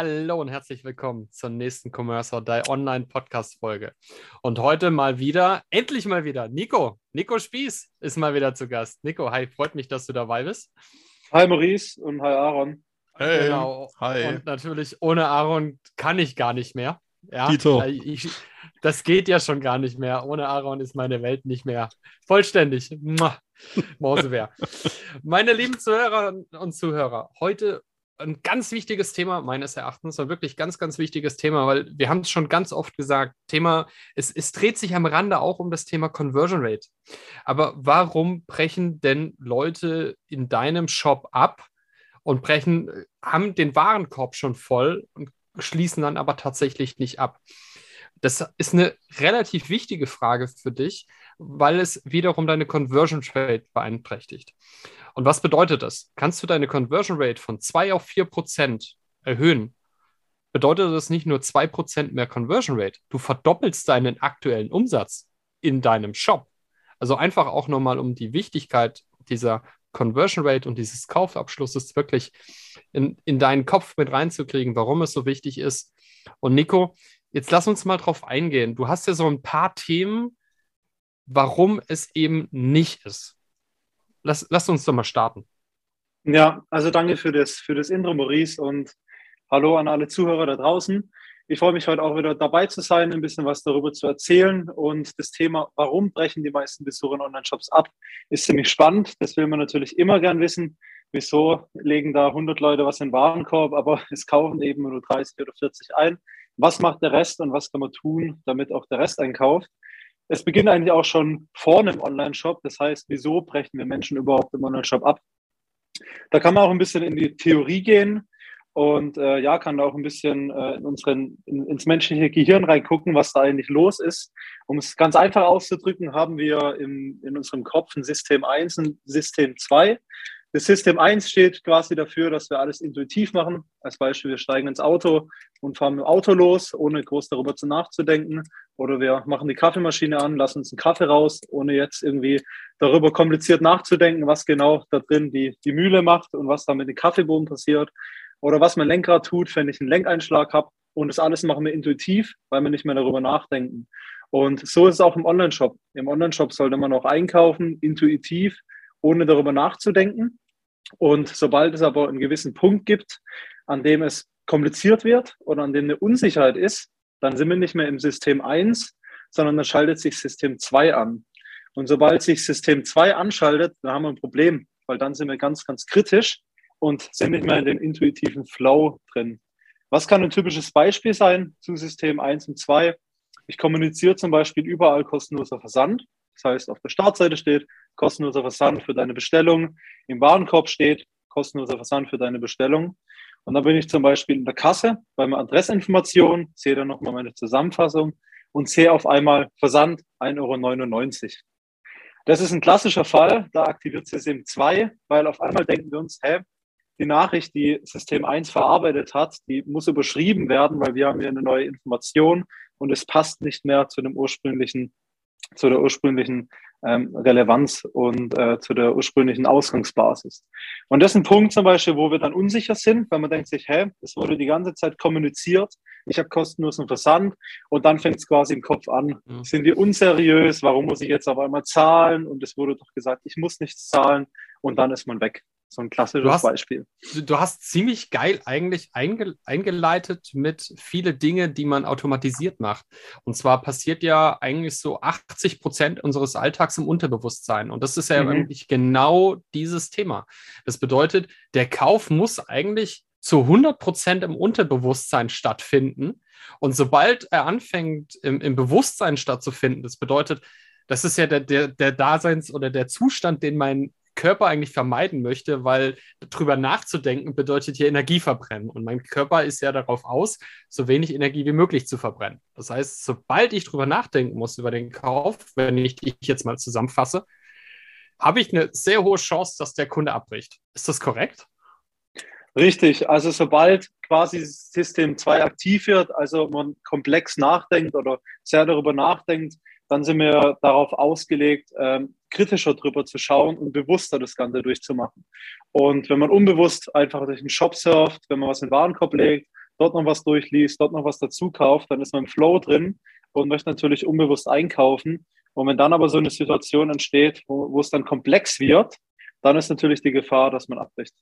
Hallo und herzlich willkommen zur nächsten Commerce or Die Online Podcast Folge. Und heute mal wieder, endlich mal wieder, Nico. Nico Spieß ist mal wieder zu Gast. Nico, hi, freut mich, dass du dabei bist. Hi Maurice und hi Aaron. Hey. Genau. Hi. Und natürlich ohne Aaron kann ich gar nicht mehr. Ja, Dito. Ich, das geht ja schon gar nicht mehr. Ohne Aaron ist meine Welt nicht mehr vollständig. Mausewehr. Meine lieben Zuhörer und Zuhörer, heute ein ganz wichtiges Thema meines Erachtens, ein wirklich ganz, ganz wichtiges Thema, weil wir haben es schon ganz oft gesagt, Thema, es, es dreht sich am Rande auch um das Thema Conversion Rate. Aber warum brechen denn Leute in deinem Shop ab und brechen, haben den Warenkorb schon voll und schließen dann aber tatsächlich nicht ab? Das ist eine relativ wichtige Frage für dich, weil es wiederum deine Conversion Rate beeinträchtigt. Und was bedeutet das? Kannst du deine Conversion Rate von 2 auf 4 Prozent erhöhen? Bedeutet das nicht nur 2 Prozent mehr Conversion Rate? Du verdoppelst deinen aktuellen Umsatz in deinem Shop. Also einfach auch nochmal, um die Wichtigkeit dieser Conversion Rate und dieses Kaufabschlusses wirklich in, in deinen Kopf mit reinzukriegen, warum es so wichtig ist. Und Nico, jetzt lass uns mal drauf eingehen. Du hast ja so ein paar Themen, warum es eben nicht ist lass, lass uns doch mal starten. Ja, also danke für das, für das Intro, Maurice, und hallo an alle Zuhörer da draußen. Ich freue mich heute auch wieder dabei zu sein, ein bisschen was darüber zu erzählen. Und das Thema, warum brechen die meisten Besucher in Online-Shops ab, ist ziemlich spannend. Das will man natürlich immer gern wissen. Wieso legen da 100 Leute was in den Warenkorb, aber es kaufen eben nur 30 oder 40 ein? Was macht der Rest und was kann man tun, damit auch der Rest einkauft? Es beginnt eigentlich auch schon vorne im Online-Shop. Das heißt, wieso brechen wir Menschen überhaupt im Online-Shop ab? Da kann man auch ein bisschen in die Theorie gehen und äh, ja, kann da auch ein bisschen äh, in unseren, in, ins menschliche Gehirn reingucken, was da eigentlich los ist. Um es ganz einfach auszudrücken, haben wir im, in unserem Kopf ein System 1 und System 2. Das System 1 steht quasi dafür, dass wir alles intuitiv machen. Als Beispiel, wir steigen ins Auto und fahren mit dem Auto los, ohne groß darüber zu nachzudenken. Oder wir machen die Kaffeemaschine an, lassen uns einen Kaffee raus, ohne jetzt irgendwie darüber kompliziert nachzudenken, was genau da drin die, die Mühle macht und was da mit dem Kaffeebogen passiert. Oder was mein Lenkrad tut, wenn ich einen Lenkeinschlag habe. Und das alles machen wir intuitiv, weil wir nicht mehr darüber nachdenken. Und so ist es auch im Online-Shop. Im Online-Shop sollte man auch einkaufen, intuitiv, ohne darüber nachzudenken. Und sobald es aber einen gewissen Punkt gibt, an dem es kompliziert wird oder an dem eine Unsicherheit ist, dann sind wir nicht mehr im System 1, sondern dann schaltet sich System 2 an. Und sobald sich System 2 anschaltet, dann haben wir ein Problem, weil dann sind wir ganz, ganz kritisch und sind nicht mehr in dem intuitiven Flow drin. Was kann ein typisches Beispiel sein zu System 1 und 2? Ich kommuniziere zum Beispiel überall kostenloser Versand. Das heißt, auf der Startseite steht kostenloser Versand für deine Bestellung. Im Warenkorb steht kostenloser Versand für deine Bestellung. Und dann bin ich zum Beispiel in der Kasse bei meiner Adressinformation, sehe dann nochmal meine Zusammenfassung und sehe auf einmal Versand 1,99 Euro. Das ist ein klassischer Fall, da aktiviert System 2, weil auf einmal denken wir uns, hä, die Nachricht, die System 1 verarbeitet hat, die muss überschrieben werden, weil wir haben hier eine neue Information und es passt nicht mehr zu dem ursprünglichen zu der ursprünglichen ähm, Relevanz und äh, zu der ursprünglichen Ausgangsbasis. Und das ist ein Punkt zum Beispiel, wo wir dann unsicher sind, weil man denkt sich, hä, es wurde die ganze Zeit kommuniziert, ich habe kostenlosen Versand und dann fängt es quasi im Kopf an, mhm. sind die unseriös, warum muss ich jetzt auf einmal zahlen und es wurde doch gesagt, ich muss nichts zahlen und dann ist man weg. So ein klassisches du hast, Beispiel. Du hast ziemlich geil eigentlich einge, eingeleitet mit viele Dinge, die man automatisiert macht. Und zwar passiert ja eigentlich so 80 Prozent unseres Alltags im Unterbewusstsein. Und das ist ja mhm. eigentlich genau dieses Thema. Das bedeutet, der Kauf muss eigentlich zu 100 Prozent im Unterbewusstsein stattfinden. Und sobald er anfängt, im, im Bewusstsein stattzufinden, das bedeutet, das ist ja der, der, der Daseins- oder der Zustand, den mein Körper eigentlich vermeiden möchte, weil darüber nachzudenken bedeutet hier Energie verbrennen. Und mein Körper ist ja darauf aus, so wenig Energie wie möglich zu verbrennen. Das heißt, sobald ich darüber nachdenken muss über den Kauf, wenn ich dich jetzt mal zusammenfasse, habe ich eine sehr hohe Chance, dass der Kunde abbricht. Ist das korrekt? Richtig, also sobald quasi System 2 aktiv wird, also man komplex nachdenkt oder sehr darüber nachdenkt, dann sind wir darauf ausgelegt, ähm, kritischer drüber zu schauen und bewusster das Ganze durchzumachen. Und wenn man unbewusst einfach durch den Shop surft, wenn man was in den Warenkorb legt, dort noch was durchliest, dort noch was dazu kauft, dann ist man im Flow drin und möchte natürlich unbewusst einkaufen. Und wenn dann aber so eine Situation entsteht, wo, wo es dann komplex wird, dann ist natürlich die Gefahr, dass man abbricht.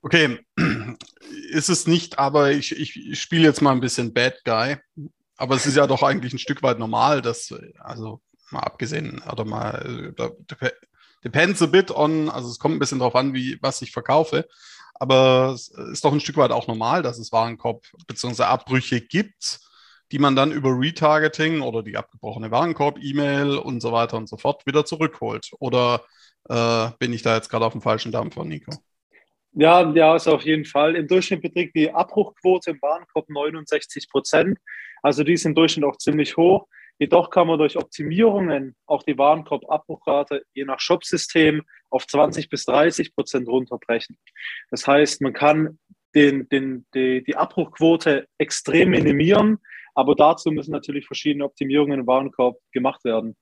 Okay, ist es nicht, aber ich, ich spiele jetzt mal ein bisschen Bad Guy. Aber es ist ja doch eigentlich ein Stück weit normal, dass, also mal abgesehen, oder mal, depends a bit on, also es kommt ein bisschen drauf an, wie, was ich verkaufe. Aber es ist doch ein Stück weit auch normal, dass es Warenkorb bzw. Abbrüche gibt, die man dann über Retargeting oder die abgebrochene Warenkorb-E-Mail und so weiter und so fort wieder zurückholt. Oder äh, bin ich da jetzt gerade auf dem falschen Dampfer, Nico? Ja, ja, ist auf jeden Fall. Im Durchschnitt beträgt die Abbruchquote im Warenkorb 69 Prozent. Also die ist im Durchschnitt auch ziemlich hoch. Jedoch kann man durch Optimierungen auch die Warenkorbabbruchrate je nach Shopsystem auf 20 bis 30 Prozent runterbrechen. Das heißt, man kann den, den, die, die Abbruchquote extrem minimieren, aber dazu müssen natürlich verschiedene Optimierungen im Warenkorb gemacht werden.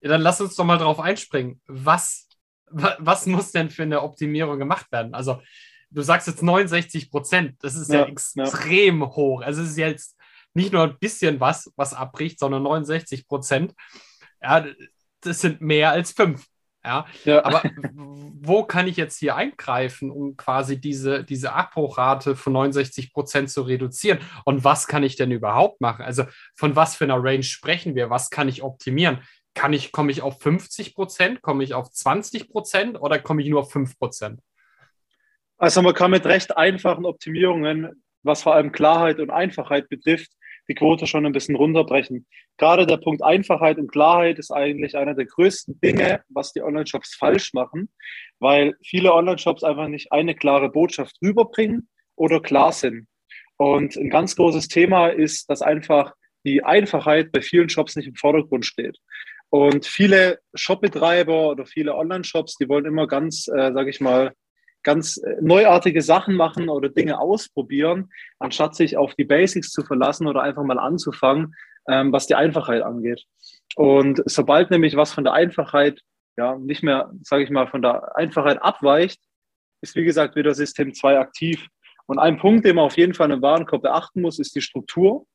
Ja, dann lass uns doch mal drauf einspringen. Was, was muss denn für eine Optimierung gemacht werden? Also du sagst jetzt 69 Prozent, das ist ja, ja extrem ja. hoch. Also es ist jetzt nicht nur ein bisschen was, was abbricht, sondern 69 Prozent. Ja, das sind mehr als fünf. Ja, ja. aber wo kann ich jetzt hier eingreifen, um quasi diese, diese Abbruchrate von 69 Prozent zu reduzieren? Und was kann ich denn überhaupt machen? Also von was für einer Range sprechen wir? Was kann ich optimieren? Kann ich, komme ich auf 50 Prozent? Komme ich auf 20 Prozent oder komme ich nur auf 5 Prozent? Also man kann mit recht einfachen Optimierungen, was vor allem Klarheit und Einfachheit betrifft, die Quote schon ein bisschen runterbrechen. Gerade der Punkt Einfachheit und Klarheit ist eigentlich einer der größten Dinge, was die Online-Shops falsch machen, weil viele Online-Shops einfach nicht eine klare Botschaft rüberbringen oder klar sind. Und ein ganz großes Thema ist, dass einfach die Einfachheit bei vielen Shops nicht im Vordergrund steht. Und viele Shopbetreiber oder viele Online-Shops, die wollen immer ganz, äh, sage ich mal, ganz äh, neuartige Sachen machen oder Dinge ausprobieren, anstatt sich auf die Basics zu verlassen oder einfach mal anzufangen, ähm, was die Einfachheit angeht. Und sobald nämlich was von der Einfachheit, ja, nicht mehr, sage ich mal, von der Einfachheit abweicht, ist wie gesagt wieder System 2 aktiv. Und ein Punkt, den man auf jeden Fall im Warenkorb beachten muss, ist die Struktur.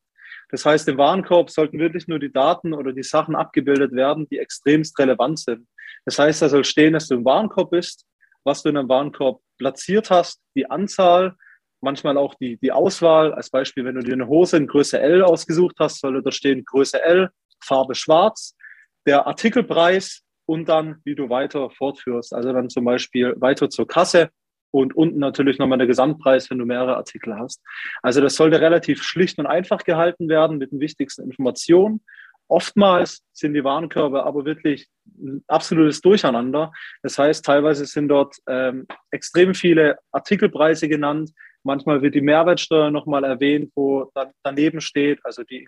Das heißt, im Warenkorb sollten wirklich nur die Daten oder die Sachen abgebildet werden, die extremst relevant sind. Das heißt, da soll stehen, dass du im Warenkorb bist, was du in einem Warenkorb platziert hast, die Anzahl, manchmal auch die, die Auswahl. Als Beispiel, wenn du dir eine Hose in Größe L ausgesucht hast, soll da stehen Größe L, Farbe schwarz, der Artikelpreis und dann, wie du weiter fortführst. Also dann zum Beispiel weiter zur Kasse und unten natürlich nochmal der Gesamtpreis, wenn du mehrere Artikel hast. Also das sollte relativ schlicht und einfach gehalten werden mit den wichtigsten Informationen Oftmals sind die Warenkörbe aber wirklich ein absolutes Durcheinander. Das heißt, teilweise sind dort ähm, extrem viele Artikelpreise genannt. Manchmal wird die Mehrwertsteuer nochmal erwähnt, wo dann daneben steht. Also die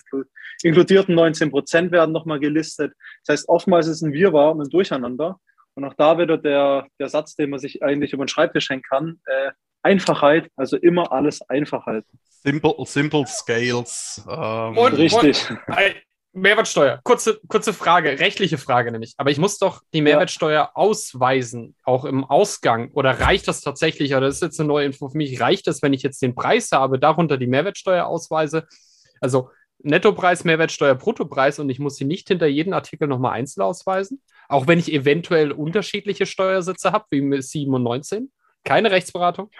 inkludierten 19 Prozent werden nochmal gelistet. Das heißt, oftmals ist ein Wirrwarr und ein Durcheinander. Und auch da wieder der, der Satz, den man sich eigentlich über den Schreibtisch hängen kann. Äh, Einfachheit, also immer alles einfach halten. Simple, simple Scales. Ähm. Und, Richtig. Und, Mehrwertsteuer, kurze, kurze Frage, rechtliche Frage nämlich. Aber ich muss doch die Mehrwertsteuer ausweisen, auch im Ausgang. Oder reicht das tatsächlich, oder das ist jetzt eine neue Info für mich, reicht das, wenn ich jetzt den Preis habe, darunter die Mehrwertsteuer ausweise? Also Nettopreis, Mehrwertsteuer, Bruttopreis und ich muss sie nicht hinter jeden Artikel nochmal einzeln ausweisen? Auch wenn ich eventuell unterschiedliche Steuersätze habe, wie 7 und 19? Keine Rechtsberatung?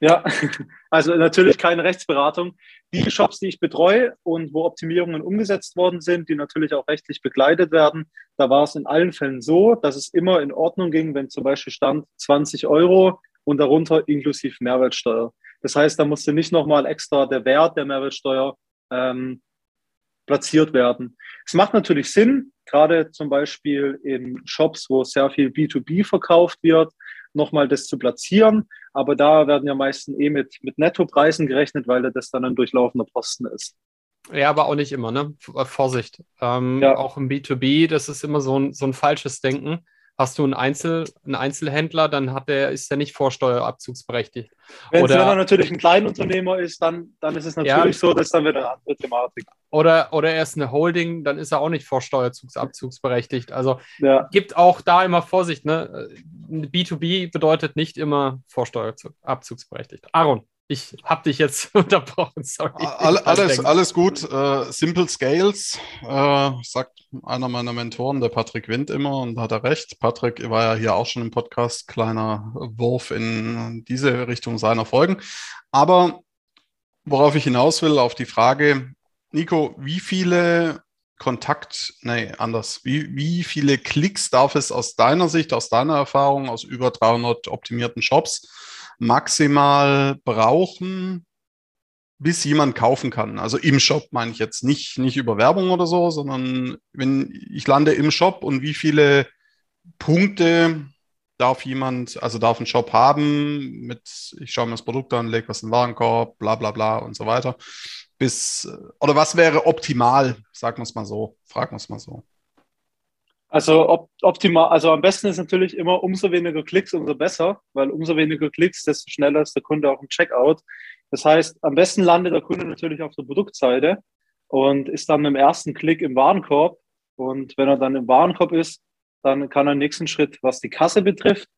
Ja, also natürlich keine Rechtsberatung. Die Shops, die ich betreue und wo Optimierungen umgesetzt worden sind, die natürlich auch rechtlich begleitet werden, da war es in allen Fällen so, dass es immer in Ordnung ging, wenn zum Beispiel stand 20 Euro und darunter inklusive Mehrwertsteuer. Das heißt, da musste nicht nochmal extra der Wert der Mehrwertsteuer ähm, platziert werden. Es macht natürlich Sinn, gerade zum Beispiel in Shops, wo sehr viel B2B verkauft wird, nochmal das zu platzieren. Aber da werden ja meistens eh mit, mit Nettopreisen gerechnet, weil das dann ein durchlaufender Posten ist. Ja, aber auch nicht immer, ne? Vorsicht. Ähm, ja. Auch im B2B, das ist immer so ein, so ein falsches Denken. Hast du einen, Einzel, einen Einzelhändler, dann hat der, ist der nicht vorsteuerabzugsberechtigt. Wenn es natürlich ein Kleinunternehmer ist, dann, dann ist es natürlich ja, so, dass dann wieder eine andere Thematik. Oder, oder er ist eine Holding, dann ist er auch nicht vorsteuerabzugsberechtigt. Also ja. gibt auch da immer Vorsicht. Ne? B2B bedeutet nicht immer vorsteuerabzugsberechtigt. Aaron. Ich habe dich jetzt unterbrochen, sorry. All, alles, alles gut. Äh, Simple Scales, äh, sagt einer meiner Mentoren, der Patrick Wind immer, und hat er recht. Patrick war ja hier auch schon im Podcast, kleiner Wurf in diese Richtung seiner Folgen. Aber worauf ich hinaus will, auf die Frage, Nico, wie viele Kontakt, nee, anders. Wie, wie viele Klicks darf es aus deiner Sicht, aus deiner Erfahrung, aus über 300 optimierten Shops maximal brauchen, bis jemand kaufen kann. Also im Shop meine ich jetzt nicht, nicht über Werbung oder so, sondern wenn ich lande im Shop und wie viele Punkte darf jemand, also darf ein Shop haben mit, ich schaue mir das Produkt an, lege was in den Warenkorb, bla bla bla und so weiter. Bis, oder was wäre optimal, sagen wir es mal so, fragen wir es mal so. Also op optimal, also am besten ist natürlich immer umso weniger Klicks, umso besser, weil umso weniger Klicks, desto schneller ist der Kunde auch im Checkout. Das heißt, am besten landet der Kunde natürlich auf der Produktseite und ist dann im ersten Klick im Warenkorb. Und wenn er dann im Warenkorb ist, dann kann er im nächsten Schritt, was die Kasse betrifft.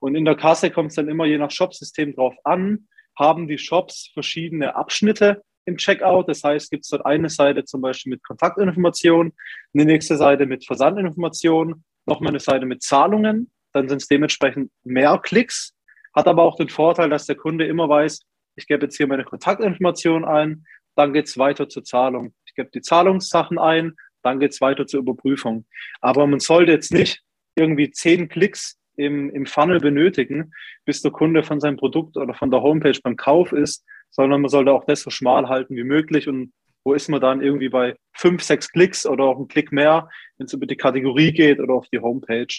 Und in der Kasse kommt es dann immer je nach Shopsystem drauf an, haben die Shops verschiedene Abschnitte im Checkout. Das heißt, gibt es dort eine Seite zum Beispiel mit Kontaktinformationen, eine nächste Seite mit Versandinformationen, nochmal eine Seite mit Zahlungen. Dann sind es dementsprechend mehr Klicks, hat aber auch den Vorteil, dass der Kunde immer weiß, ich gebe jetzt hier meine Kontaktinformationen ein, dann geht es weiter zur Zahlung. Ich gebe die Zahlungssachen ein, dann geht es weiter zur Überprüfung. Aber man sollte jetzt nicht irgendwie zehn Klicks im, im Funnel benötigen, bis der Kunde von seinem Produkt oder von der Homepage beim Kauf ist, sondern man sollte auch das so schmal halten wie möglich. Und wo ist man dann irgendwie bei fünf, sechs Klicks oder auch einen Klick mehr, wenn es über die Kategorie geht oder auf die Homepage?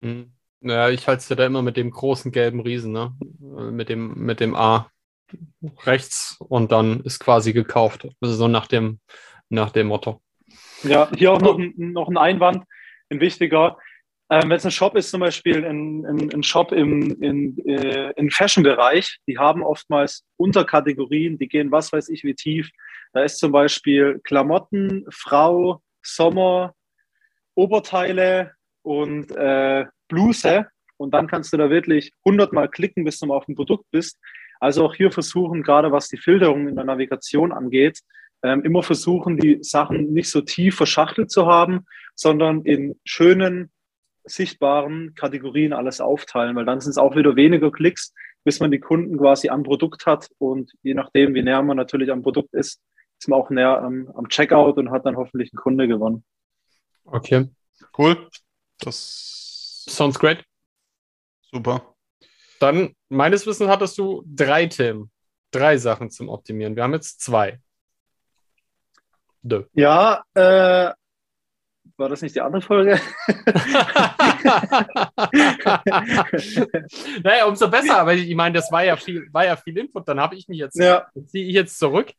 Mhm. Naja, ich halte es ja da immer mit dem großen gelben Riesen, ne? Mit dem, mit dem A rechts und dann ist quasi gekauft. Also so nach dem, nach dem Motto. Ja, hier auch noch, noch ein Einwand, ein wichtiger. Ähm, Wenn es ein Shop ist, zum Beispiel ein, ein, ein Shop im, in, äh, im Fashion-Bereich, die haben oftmals Unterkategorien, die gehen was weiß ich wie tief. Da ist zum Beispiel Klamotten, Frau, Sommer, Oberteile und äh, Bluse. Und dann kannst du da wirklich hundertmal klicken, bis du mal auf dem Produkt bist. Also auch hier versuchen, gerade was die Filterung in der Navigation angeht, ähm, immer versuchen, die Sachen nicht so tief verschachtelt zu haben, sondern in schönen sichtbaren Kategorien alles aufteilen, weil dann sind es auch wieder weniger Klicks, bis man die Kunden quasi am Produkt hat und je nachdem, wie näher man natürlich am Produkt ist, ist man auch näher am, am Checkout und hat dann hoffentlich einen Kunde gewonnen. Okay. Cool. Das sounds great. Super. Dann, meines Wissens hattest du drei Themen, drei Sachen zum Optimieren. Wir haben jetzt zwei. Dö. Ja, äh, war das nicht die andere Folge? naja, umso besser, aber ich meine, das war ja viel, war ja viel Input. Dann habe ich mich jetzt, ja. ziehe ich jetzt zurück.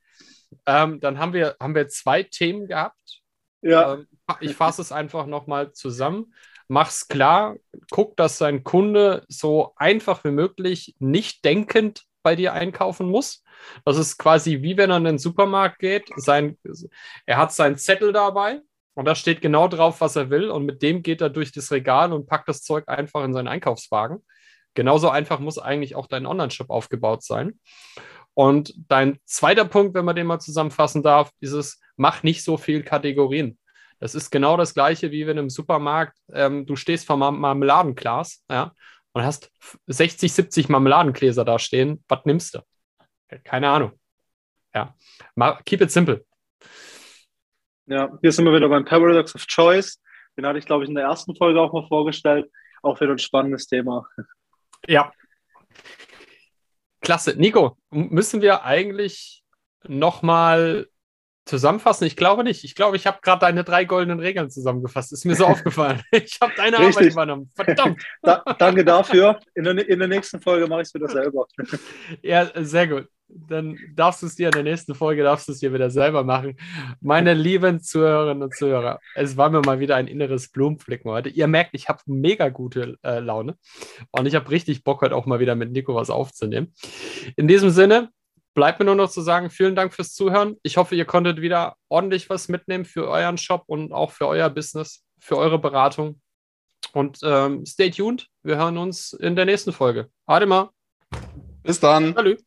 Ähm, dann haben wir, haben wir zwei Themen gehabt. Ja. Ähm, ich fasse es einfach nochmal zusammen. Mach's klar, guck, dass dein Kunde so einfach wie möglich nicht denkend bei dir einkaufen muss. Das ist quasi wie wenn er in den Supermarkt geht. Sein, er hat seinen Zettel dabei und da steht genau drauf, was er will. Und mit dem geht er durch das Regal und packt das Zeug einfach in seinen Einkaufswagen. Genauso einfach muss eigentlich auch dein Online-Shop aufgebaut sein. Und dein zweiter Punkt, wenn man den mal zusammenfassen darf, ist es, mach nicht so viel Kategorien. Das ist genau das Gleiche, wie wenn im Supermarkt ähm, du stehst vor Mar Marmeladenglas ja, und hast 60, 70 Marmeladengläser da stehen. Was nimmst du? Keine Ahnung. Ja, keep it simple. Ja, hier sind wir wieder beim Paradox of Choice. Den hatte ich, glaube ich, in der ersten Folge auch mal vorgestellt. Auch wieder ein spannendes Thema. Ja. Klasse. Nico, müssen wir eigentlich nochmal Zusammenfassen? Ich glaube nicht. Ich glaube, ich habe gerade deine drei goldenen Regeln zusammengefasst. Ist mir so aufgefallen. Ich habe deine Richtig. Arbeit übernommen. Verdammt. Da, danke dafür. In der, in der nächsten Folge mache ich es wieder selber. Ja, sehr gut. Dann darfst du es dir in der nächsten Folge, darfst du es dir wieder selber machen. Meine lieben Zuhörerinnen und Zuhörer, es war mir mal wieder ein inneres Blumenpflücken heute. Ihr merkt, ich habe mega gute äh, Laune und ich habe richtig Bock, heute auch mal wieder mit Nico was aufzunehmen. In diesem Sinne, bleibt mir nur noch zu sagen, vielen Dank fürs Zuhören. Ich hoffe, ihr konntet wieder ordentlich was mitnehmen für euren Shop und auch für euer Business, für eure Beratung. Und ähm, stay tuned. Wir hören uns in der nächsten Folge. Adema. Bis dann. Salut.